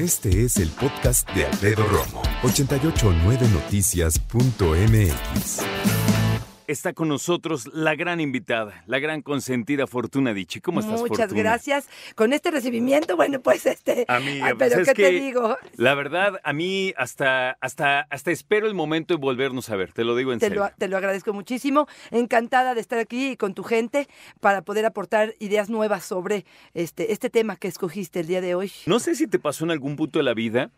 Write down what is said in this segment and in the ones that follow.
Este es el podcast de Alfredo Romo, 889noticias.mx. Está con nosotros la gran invitada, la gran consentida Fortuna Dichi. ¿Cómo estás, Muchas Fortuna? gracias. Con este recibimiento, bueno, pues este. Amiga, ay, pues pero ¿qué te digo? La verdad, a mí hasta, hasta, hasta espero el momento de volvernos a ver, te lo digo en Te serio. lo, te lo agradezco muchísimo. Encantada de estar aquí con tu gente para poder aportar ideas nuevas sobre este, este tema que escogiste el día de hoy. No sé si te pasó en algún punto de la vida,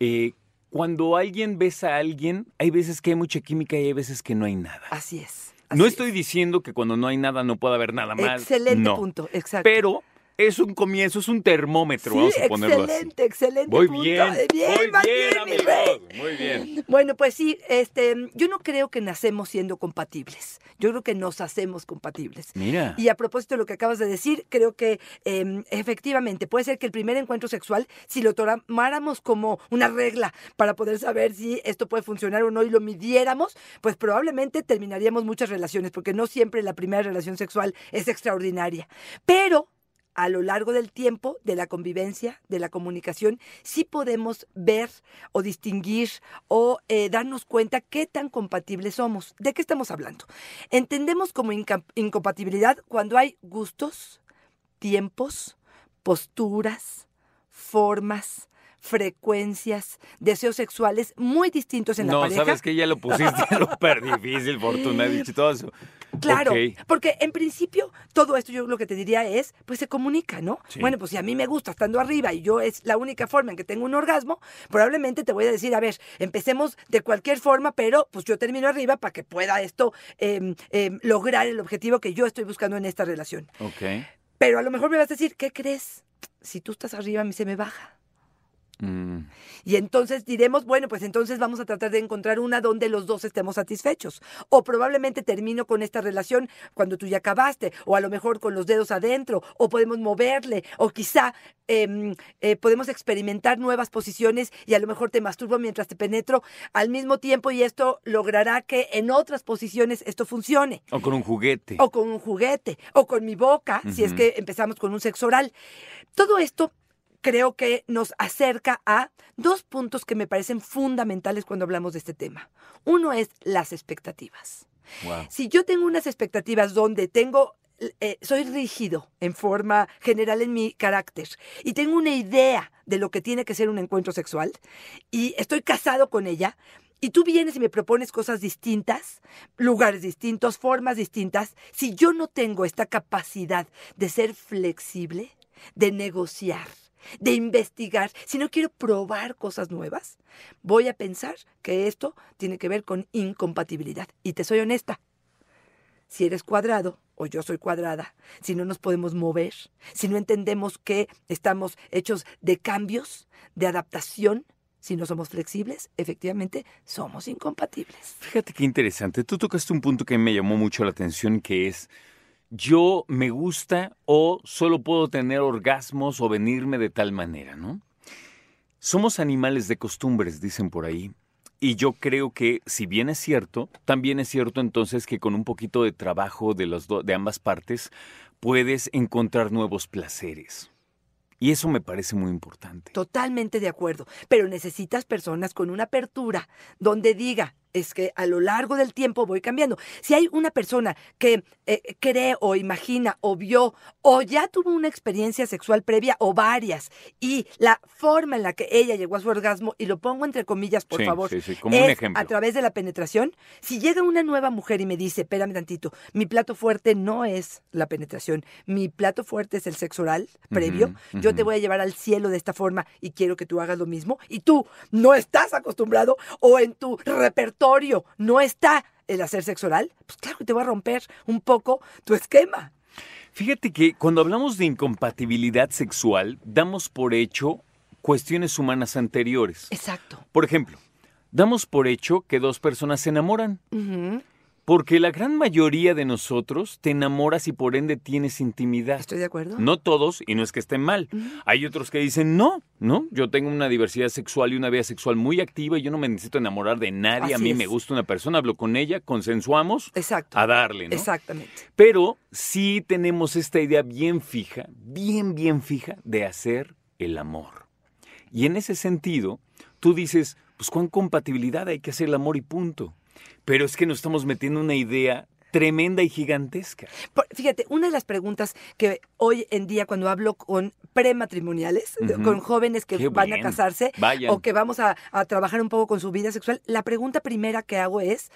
eh, cuando alguien besa a alguien, hay veces que hay mucha química y hay veces que no hay nada. Así es. no estoy es. diciendo que cuando no hay nada no pueda haber nada más. Excelente no. punto, exacto. Pero es un comienzo, es un termómetro, sí, vamos a ponerlo así. excelente, excelente Muy punto. bien, bien, muy bien, bien, mi amigos, rey. muy bien. Bueno, pues sí, este, yo no creo que nacemos siendo compatibles. Yo creo que nos hacemos compatibles. Mira. Y a propósito de lo que acabas de decir, creo que eh, efectivamente puede ser que el primer encuentro sexual, si lo tomáramos como una regla para poder saber si esto puede funcionar o no y lo midiéramos, pues probablemente terminaríamos muchas relaciones, porque no siempre la primera relación sexual es extraordinaria. Pero a lo largo del tiempo, de la convivencia, de la comunicación, sí podemos ver o distinguir o eh, darnos cuenta qué tan compatibles somos. ¿De qué estamos hablando? Entendemos como incompatibilidad cuando hay gustos, tiempos, posturas, formas, frecuencias, deseos sexuales muy distintos en la no, pareja. sabes que ya lo pusiste súper difícil, Fortuna, dicho todo eso. Claro, porque en principio todo esto yo lo que te diría es, pues se comunica, ¿no? Sí. Bueno, pues si a mí me gusta estando arriba y yo es la única forma en que tengo un orgasmo, probablemente te voy a decir, a ver, empecemos de cualquier forma, pero pues yo termino arriba para que pueda esto em, em, lograr el objetivo que yo estoy buscando en esta relación. Ok. Pero a lo mejor me vas a decir, ¿qué crees? Si tú estás arriba, a mí se me baja. Mm, Y entonces diremos, bueno, pues entonces vamos a tratar de encontrar una donde los dos estemos satisfechos. O probablemente termino con esta relación cuando tú ya acabaste, o a lo mejor con los dedos adentro, o podemos moverle, o quizá em, eh, podemos experimentar nuevas posiciones y a lo mejor te masturbo mientras te penetro al mismo tiempo y esto logrará que en otras posiciones esto funcione O con un juguete. o con un juguete, o con mi boca, si es que empezamos con un sexo oral. Todo esto creo que nos acerca a dos puntos que me parecen fundamentales cuando hablamos de este tema. Uno es las expectativas. Wow. Si yo tengo unas expectativas donde tengo, eh, soy rígido en forma general en mi carácter y tengo una idea de lo que tiene que ser un encuentro sexual y estoy casado con ella, y tú vienes y me propones cosas distintas, lugares distintos, formas distintas, si yo no tengo esta capacidad de ser flexible, de negociar, de investigar, si no quiero probar cosas nuevas, voy a pensar que esto tiene que ver con incompatibilidad. Y te soy honesta, si eres cuadrado o yo soy cuadrada, si no nos podemos mover, si no entendemos que estamos hechos de cambios, de adaptación, si no somos flexibles, efectivamente somos incompatibles. Fíjate qué interesante. Tú tocaste un punto que me llamó mucho la atención, que es yo me gusta o solo puedo tener orgasmos o venirme de tal manera, ¿no? Somos animales de costumbres, dicen por ahí. Y yo creo que, si bien es cierto, también es cierto entonces que con un poquito de trabajo de, los de ambas partes puedes encontrar nuevos placeres. Y eso me parece muy importante. Totalmente de acuerdo, pero necesitas personas con una apertura donde diga, es que a lo largo del tiempo voy cambiando. Si hay una persona que eh, cree o imagina o vio o ya tuvo una experiencia sexual previa o varias y la forma en la que ella llegó a su orgasmo, y lo pongo entre comillas, por Sí, favor, sí, sí, como un es ejemplo. a través de la penetración, si llega una nueva mujer y me dice, espérame tantito, mi plato fuerte no es la penetración, mi plato fuerte es el sexo oral previo, yo te voy a llevar al cielo de esta forma y quiero que tú hagas lo mismo, y tú no estás acostumbrado o en tu repertorio no está el hacer sexo oral, pues claro que te va a romper un poco tu esquema. Fíjate que cuando hablamos de incompatibilidad sexual, damos por hecho cuestiones humanas anteriores. Exacto. Por ejemplo, damos por hecho que dos personas se enamoran, porque la gran mayoría de nosotros te enamoras y por ende tienes intimidad. Estoy de acuerdo. No todos, y no es que estén mal. Hay otros que dicen, no, no, yo tengo una diversidad sexual y una vida sexual muy activa y yo no me necesito enamorar de nadie. a mí es. me gusta una persona, hablo con ella, consensuamos Exacto. a darle, ¿no? Exactamente. Pero sí tenemos esta idea bien fija, bien, bien fija de hacer el amor. Y en ese sentido, tú dices, pues cuán compatibilidad hay que hacer el amor y punto. Pero es que nos estamos metiendo una idea tremenda y gigantesca. fíjate, una de las preguntas que hoy en día cuando hablo con prematrimoniales, con jóvenes que van a casarse o que vamos a, a trabajar un poco con su vida sexual, la pregunta primera que hago es,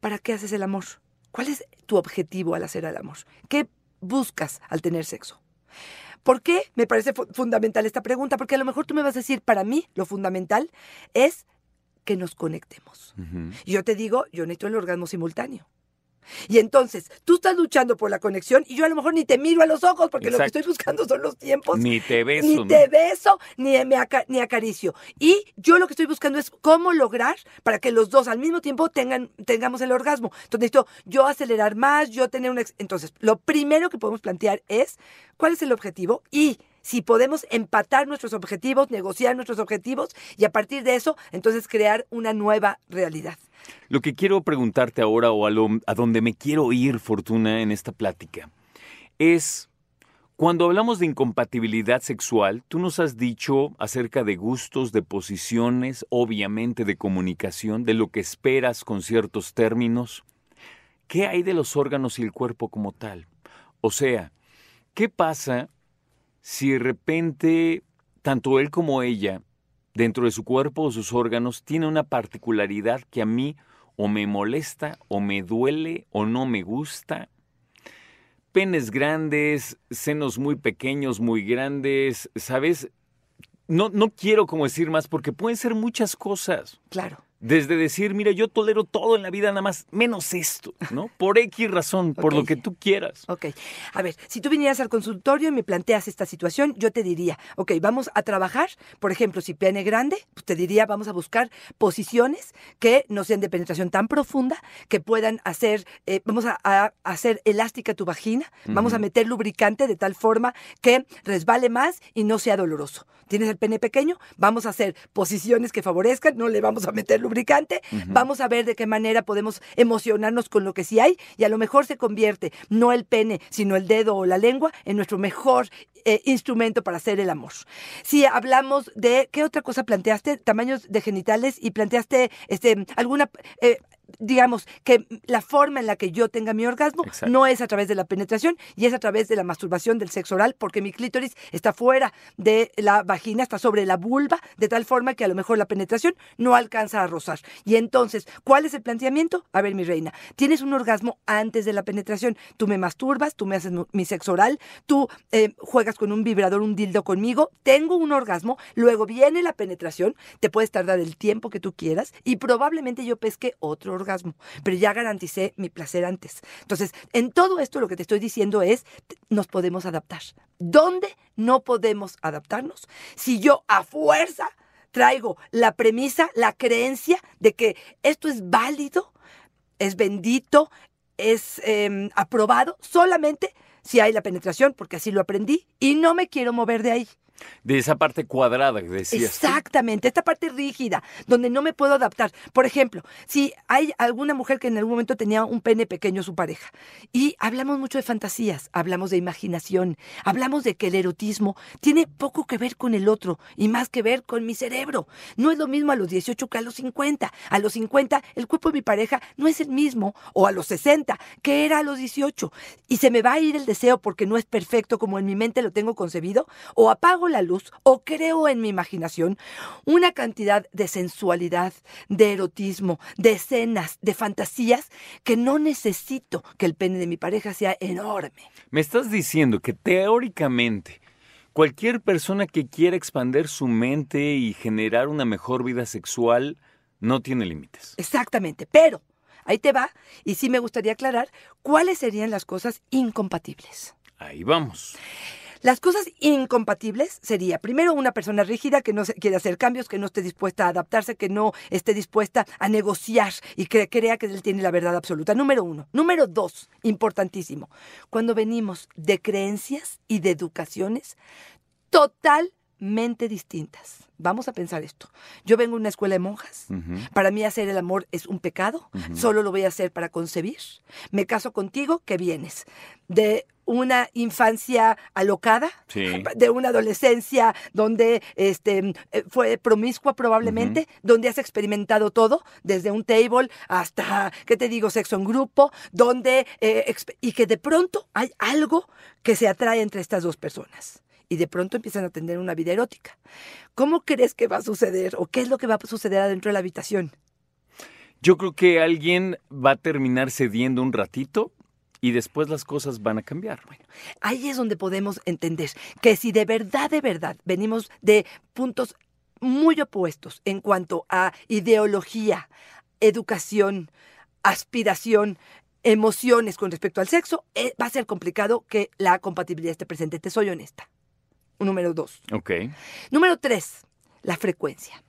¿para qué haces el amor? ¿Cuál es tu objetivo al hacer el amor? ¿Qué buscas al tener sexo? ¿Por qué me parece fundamental esta pregunta? Porque a lo mejor tú me vas a decir, para mí lo fundamental es que nos conectemos. Y yo te digo, yo necesito el orgasmo simultáneo. Y entonces, tú estás luchando por la conexión y yo a lo mejor ni te miro a los ojos porque lo que estoy buscando son los tiempos. Ni te beso. Ni te beso, ni, ni acaricio. Y yo lo que estoy buscando es cómo lograr para que los dos al mismo tiempo tengan, tengamos el orgasmo. Entonces, necesito yo acelerar más, yo tener un... Entonces, lo primero que podemos plantear es cuál es el objetivo y si podemos empatar nuestros objetivos, negociar nuestros objetivos y a partir de eso, entonces crear una nueva realidad. Lo que quiero preguntarte ahora o a, a donde me quiero ir, Fortuna, en esta plática, es, cuando hablamos de incompatibilidad sexual, tú nos has dicho acerca de gustos, de posiciones, obviamente de comunicación, de lo que esperas con ciertos términos. ¿Qué hay de los órganos y el cuerpo como tal? O sea, ¿qué pasa si de repente tanto él como ella, dentro de su cuerpo o sus órganos, tiene una particularidad que a mí o me molesta, o me duele, o no me gusta. Penes grandes, senos muy pequeños, muy grandes, ¿sabes? No, no quiero como decir más porque pueden ser muchas cosas. Claro. Desde decir, mira, yo tolero todo en la vida, nada más, menos esto, ¿no? Por X razón, por lo que tú quieras. Ok. A ver, si tú vinieras al consultorio y me planteas esta situación, yo te diría, ok, vamos a trabajar, por ejemplo, si pene grande, pues te diría, vamos a buscar posiciones que no sean de penetración tan profunda, que puedan hacer, eh, vamos a, hacer elástica tu vagina, vamos a meter lubricante de tal forma que resbale más y no sea doloroso. ¿Tienes el pene pequeño? Vamos a hacer posiciones que favorezcan, no le vamos a meter lubricante lubricante, vamos a ver de qué manera podemos emocionarnos con lo que sí hay y a lo mejor se convierte no el pene, sino el dedo o la lengua en nuestro mejor eh, instrumento para hacer el amor. Si hablamos de, ¿qué otra cosa planteaste? Tamaños de genitales y planteaste este, alguna... Eh, digamos, que la forma en la que yo tenga mi orgasmo no es a través de la penetración y es a través de la masturbación del sexo oral, porque mi clítoris está fuera de la vagina, está sobre la vulva, de tal forma que a lo mejor la penetración no alcanza a rozar. Y entonces, ¿cuál es el planteamiento? A ver, mi reina, tienes un orgasmo antes de la penetración. Tú me masturbas, tú me haces mi sexo oral, tú eh, juegas con un vibrador, un dildo conmigo, tengo un orgasmo, luego viene la penetración, te puedes tardar el tiempo que tú quieras y probablemente yo pesque otro orgasmo, pero ya garanticé mi placer antes. Entonces, en todo esto lo que te estoy diciendo es, nos podemos adaptar. ¿Dónde no podemos adaptarnos? Si yo a fuerza traigo la premisa, la creencia de que esto es válido, es bendito, es em, aprobado solamente si hay la penetración, porque así lo aprendí, y no me quiero mover de ahí. De esa parte cuadrada que decías. Exactamente, esta parte rígida, donde no me puedo adaptar. Por ejemplo, si hay alguna mujer que en algún momento tenía un pene pequeño su pareja, y hablamos mucho de fantasías, hablamos de imaginación, hablamos de que el erotismo tiene poco que ver con el otro y más que ver con mi cerebro. No es lo mismo a los 18 que a los 50. A los 50 el cuerpo de mi pareja no es el mismo, o a los 60 que era a los 18. Y se me va a ir el deseo porque no es perfecto como en mi mente lo tengo concebido, o apago la luz o creo en mi imaginación una cantidad de sensualidad, de erotismo, de escenas, de fantasías que no necesito que el pene de mi pareja sea enorme. Me estás diciendo que teóricamente cualquier persona que quiera expandir su mente y generar una mejor vida sexual no tiene límites. Exactamente, pero ahí te va y sí me gustaría aclarar cuáles serían las cosas incompatibles. Ahí vamos. Las cosas incompatibles sería, primero, una persona rígida que no quiere hacer cambios, que no esté dispuesta a adaptarse, que no esté dispuesta a negociar y que crea que él tiene la verdad absoluta. Número uno. Número dos, importantísimo, cuando venimos de creencias y de educaciones total totalmente distintas. Vamos a pensar esto. Yo vengo de una escuela de monjas. Para mí hacer el amor es un pecado. Ujú. Solo lo voy a hacer para concebir. Me caso contigo, que vienes de una infancia alocada, Sí. de una adolescencia donde este, eh, fue promiscua probablemente, donde has experimentado todo, desde un table hasta, ¿qué te digo?, sexo en grupo, donde, eh, y que de pronto hay algo que se atrae entre estas dos personas. Y de pronto empiezan a tener una vida erótica. ¿Cómo crees que va a suceder o qué es lo que va a suceder adentro de la habitación? Yo creo que alguien va a terminar cediendo un ratito y después las cosas van a cambiar. Ahí es donde podemos entender que si de verdad, de verdad, venimos de puntos muy opuestos en cuanto a ideología, educación, aspiración, emociones con respecto al sexo, eh, va a ser complicado que la compatibilidad esté presente. Te soy honesta. Número dos. Ok. Número tres, la frecuencia.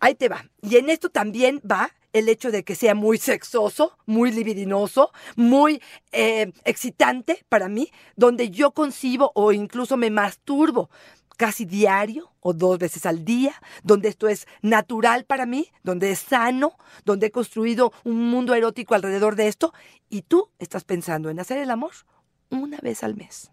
Ahí te va. Y en esto también va el hecho de que sea muy sexoso, muy libidinoso, muy eh, excitante para mí, donde yo concibo o incluso me masturbo casi diario o dos veces al día, donde esto es natural para mí, donde es sano, donde he construido un mundo erótico alrededor de esto, y tú estás pensando en hacer el amor una vez al mes.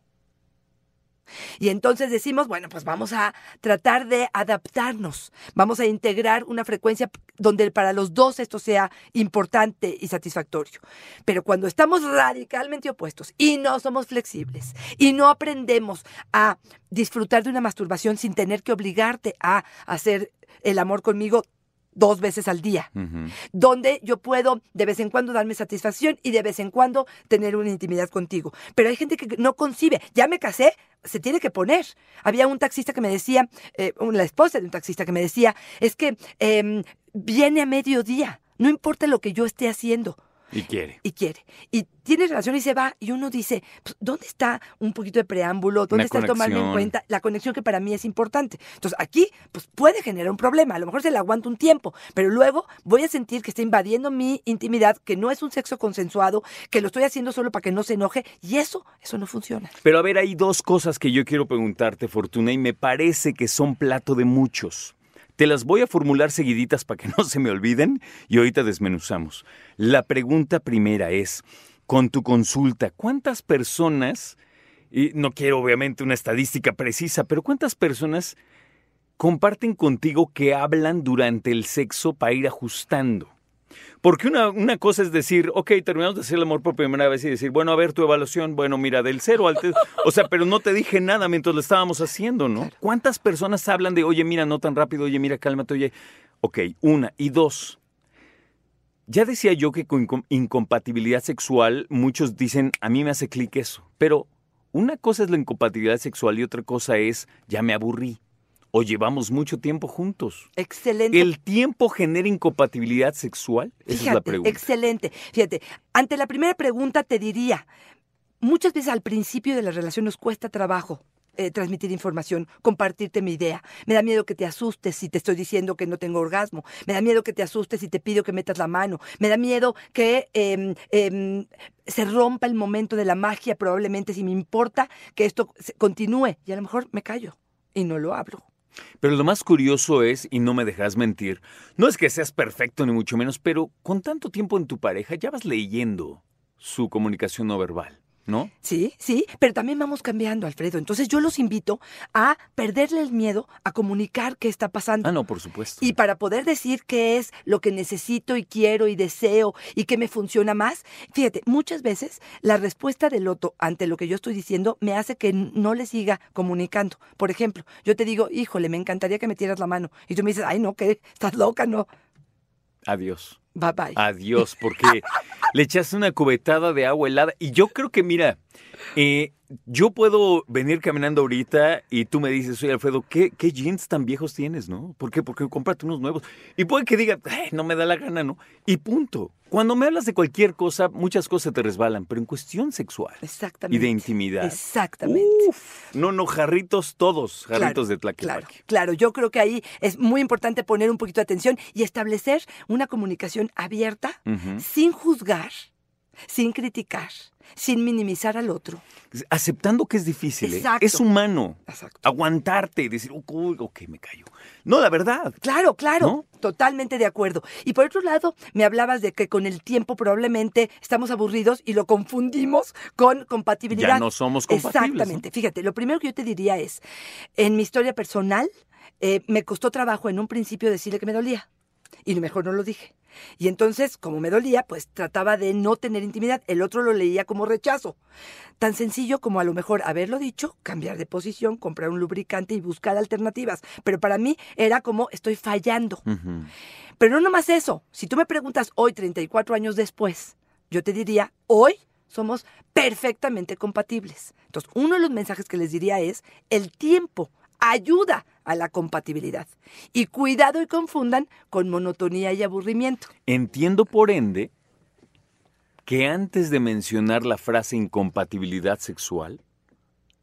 Y entonces decimos, bueno, pues vamos a tratar de adaptarnos, vamos a integrar una frecuencia donde para los dos esto sea importante y satisfactorio. Pero cuando estamos radicalmente opuestos y no somos flexibles y no aprendemos a disfrutar de una masturbación sin tener que obligarte a hacer el amor conmigo dos veces al día, donde yo puedo de vez en cuando darme satisfacción y de vez en cuando tener una intimidad contigo. Pero hay gente que no concibe, ya me casé, se tiene que poner. Había un taxista que me decía, eh, la esposa de un taxista que me decía, es que em, viene a mediodía, no importa lo que yo esté haciendo. Y quiere. Y quiere. Y tiene relación y se va. Y uno dice, pues, ¿dónde está un poquito de preámbulo? ¿Dónde Una está el tomarme en conexión. cuenta? La conexión que para mí es importante. Entonces, aquí, pues puede generar un problema. A lo mejor se le aguanta un tiempo, pero luego voy a sentir que está invadiendo mi intimidad, que no es un sexo consensuado, que lo estoy haciendo solo para que no se enoje. Y eso, eso no funciona. Pero a ver, hay dos cosas que yo quiero preguntarte, Fortuna, y me parece que son plato de muchos. Te las voy a formular seguiditas para que no se me olviden y ahorita desmenuzamos. La pregunta primera es, con tu consulta, ¿cuántas personas, y no quiero obviamente una estadística precisa, pero cuántas personas comparten contigo que hablan durante el sexo para ir ajustando? Porque una, una cosa es decir, ok, terminamos de hacer el amor por primera vez y decir, bueno, a ver tu evaluación, bueno, mira, del cero al... te- O sea, pero no te dije nada mientras lo estábamos haciendo, ¿no? ¿Cuántas personas hablan de, oye, mira, no tan rápido, oye, mira, cálmate, oye... Ok, una. Y dos, ya decía yo que con incom- incompatibilidad sexual muchos dicen, a mí me hace clic eso, pero una cosa es la incompatibilidad sexual y otra cosa es, ya me aburrí, o llevamos mucho tiempo juntos. Excelente. ¿El tiempo genera incompatibilidad sexual? Esa es la pregunta. excelente. Fíjate, ante la primera pregunta te diría, muchas veces al principio de la relación nos cuesta trabajo eh, transmitir información, compartirte mi idea. Me da miedo que te asustes si te estoy diciendo que no tengo orgasmo. Me da miedo que te asustes si te pido que metas la mano. Me da miedo que em, em, se rompa el momento de la magia, probablemente si me importa que esto continúe. Y a lo mejor me callo y no lo hablo. Pero lo más curioso es, y no me dejas mentir, no es que seas perfecto ni mucho menos, pero con tanto tiempo en tu pareja ya vas leyendo su comunicación no verbal, ¿no? Sí, sí, pero también vamos cambiando, Alfredo. Entonces yo los invito a perderle el miedo a comunicar qué está pasando. Ah, no, por supuesto. Y para poder decir qué es lo que necesito y quiero y deseo y qué me funciona más, fíjate, muchas veces la respuesta del otro ante lo que yo estoy diciendo me hace que no le siga comunicando. Por ejemplo, yo te digo, híjole, me encantaría que me tieras la mano. Y tú me dices, ay, no, que estás loca, no. Adiós. Bye bye. Adiós, porque le echaste una cubetada de agua helada. Y yo creo que, mira, eh, yo puedo venir caminando ahorita y tú me dices, oye, Alfredo, ¿qué, qué jeans tan viejos tienes, no? ¿Por qué? Porque cómprate unos nuevos. Y puede que diga, "Ay, no me da la gana, ¿no? Y punto. Cuando me hablas de cualquier cosa, muchas cosas te resbalan, pero en cuestión sexual Exactamente. y de intimidad. Exactamente. Uf, no, no, jarritos todos, jarritos de Claro, tlaquepaque. claro, yo creo que ahí es muy importante poner un poquito de atención y establecer una comunicación abierta, sin juzgar, sin criticar, sin minimizar al otro. Aceptando que es difícil, ¿eh? Es humano. Exacto. Aguantarte y decir, uy, ok, me callo. No, la verdad. Claro, claro, ¿No? totalmente de acuerdo. Y por otro lado, me hablabas de que con el tiempo probablemente estamos aburridos y lo confundimos con compatibilidad. Ya no somos compatibles. Exactamente. Fíjate, lo primero que yo te diría es, en mi historia personal, eh, me costó trabajo en un principio decirle que me dolía. Y mejor no lo dije. Y entonces, como me dolía, pues trataba de no tener intimidad. El otro lo leía como rechazo. Tan sencillo como a lo mejor haberlo dicho, cambiar de posición, comprar un lubricante y buscar alternativas. Pero para mí era como estoy fallando. Pero no nomás eso. Si tú me preguntas hoy, 34 años después, yo te diría, hoy somos perfectamente compatibles. Entonces, uno de los mensajes que les diría es, el tiempo ayuda a la compatibilidad. Y cuidado y confundan con monotonía y aburrimiento. Entiendo por ende que antes de mencionar la frase incompatibilidad sexual,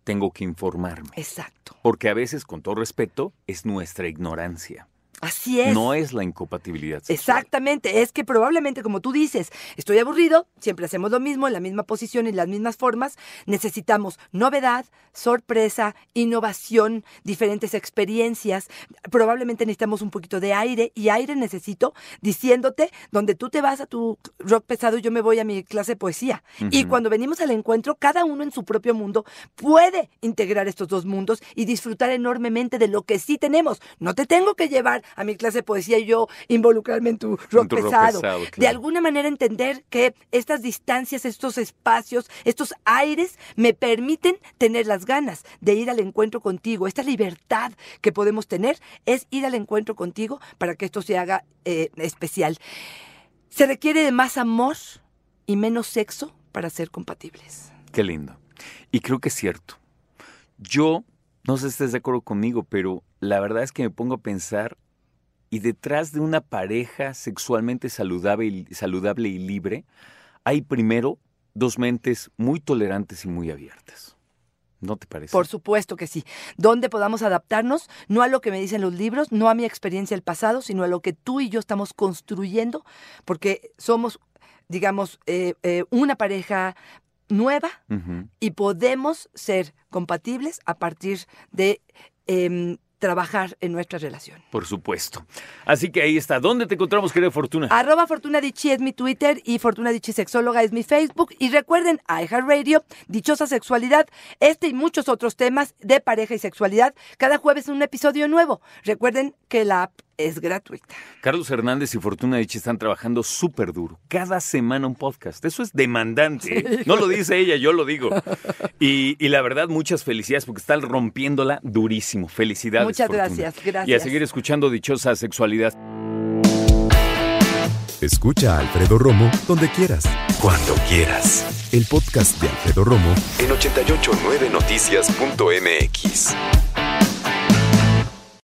tengo que informarme. Exacto. Porque a veces, con todo respeto, es nuestra ignorancia. Así es. No es la incompatibilidad sexual. Exactamente, es que probablemente como tú dices, estoy aburrido, siempre hacemos lo mismo, en la misma posición y las mismas formas, necesitamos novedad, sorpresa, innovación, diferentes experiencias, probablemente necesitamos un poquito de aire y aire necesito diciéndote donde tú te vas a tu rock pesado y yo me voy a mi clase de poesía. Y cuando venimos al encuentro, cada uno en su propio mundo puede integrar estos dos mundos y disfrutar enormemente de lo que sí tenemos. No te tengo que llevar a mi clase de poesía y yo involucrarme en tu rock tu rock pesado. De alguna manera entender que estas distancias, estos espacios, estos aires me permiten tener las ganas de ir al encuentro contigo. Esta libertad que podemos tener es ir al encuentro contigo para que esto se haga eh, especial. Se requiere de más amor y menos sexo para ser compatibles. Qué lindo. Y creo que es cierto. Yo, no sé si estés de acuerdo conmigo, pero la verdad es que me pongo a pensar y detrás de una pareja sexualmente saludable y, saludable y libre, hay primero dos mentes muy tolerantes y muy abiertas. ¿No te parece? Por supuesto que sí. Donde podamos adaptarnos, no a lo que me dicen los libros, no a mi experiencia del pasado, sino a lo que tú y yo estamos construyendo, porque somos, digamos, eh, eh, una pareja nueva y podemos ser compatibles a partir de em, trabajar en nuestra relación. Por supuesto. Así que ahí está. ¿Dónde te encontramos, querida Fortuna? Arroba Fortuna Dichi es mi Twitter y Fortuna Dichi Sexóloga es mi Facebook. Y recuerden, iHeartRadio, Dichosa Sexualidad, este y muchos otros temas de pareja y sexualidad, cada jueves un episodio nuevo. Recuerden que la app es gratuita. Carlos Hernández y Fortuna Dichi están trabajando súper duro. Cada semana un podcast. Eso es demandante. ¿eh? No lo dice ella, yo lo digo. Y, y la verdad, muchas felicidades porque están rompiéndola durísimo. Felicidades. Muchas Fortuna. gracias, gracias. Y a seguir escuchando Dichosa Sexualidad. Escucha a Alfredo Romo donde quieras. Cuando quieras. El podcast de Alfredo Romo en 889noticias.mx.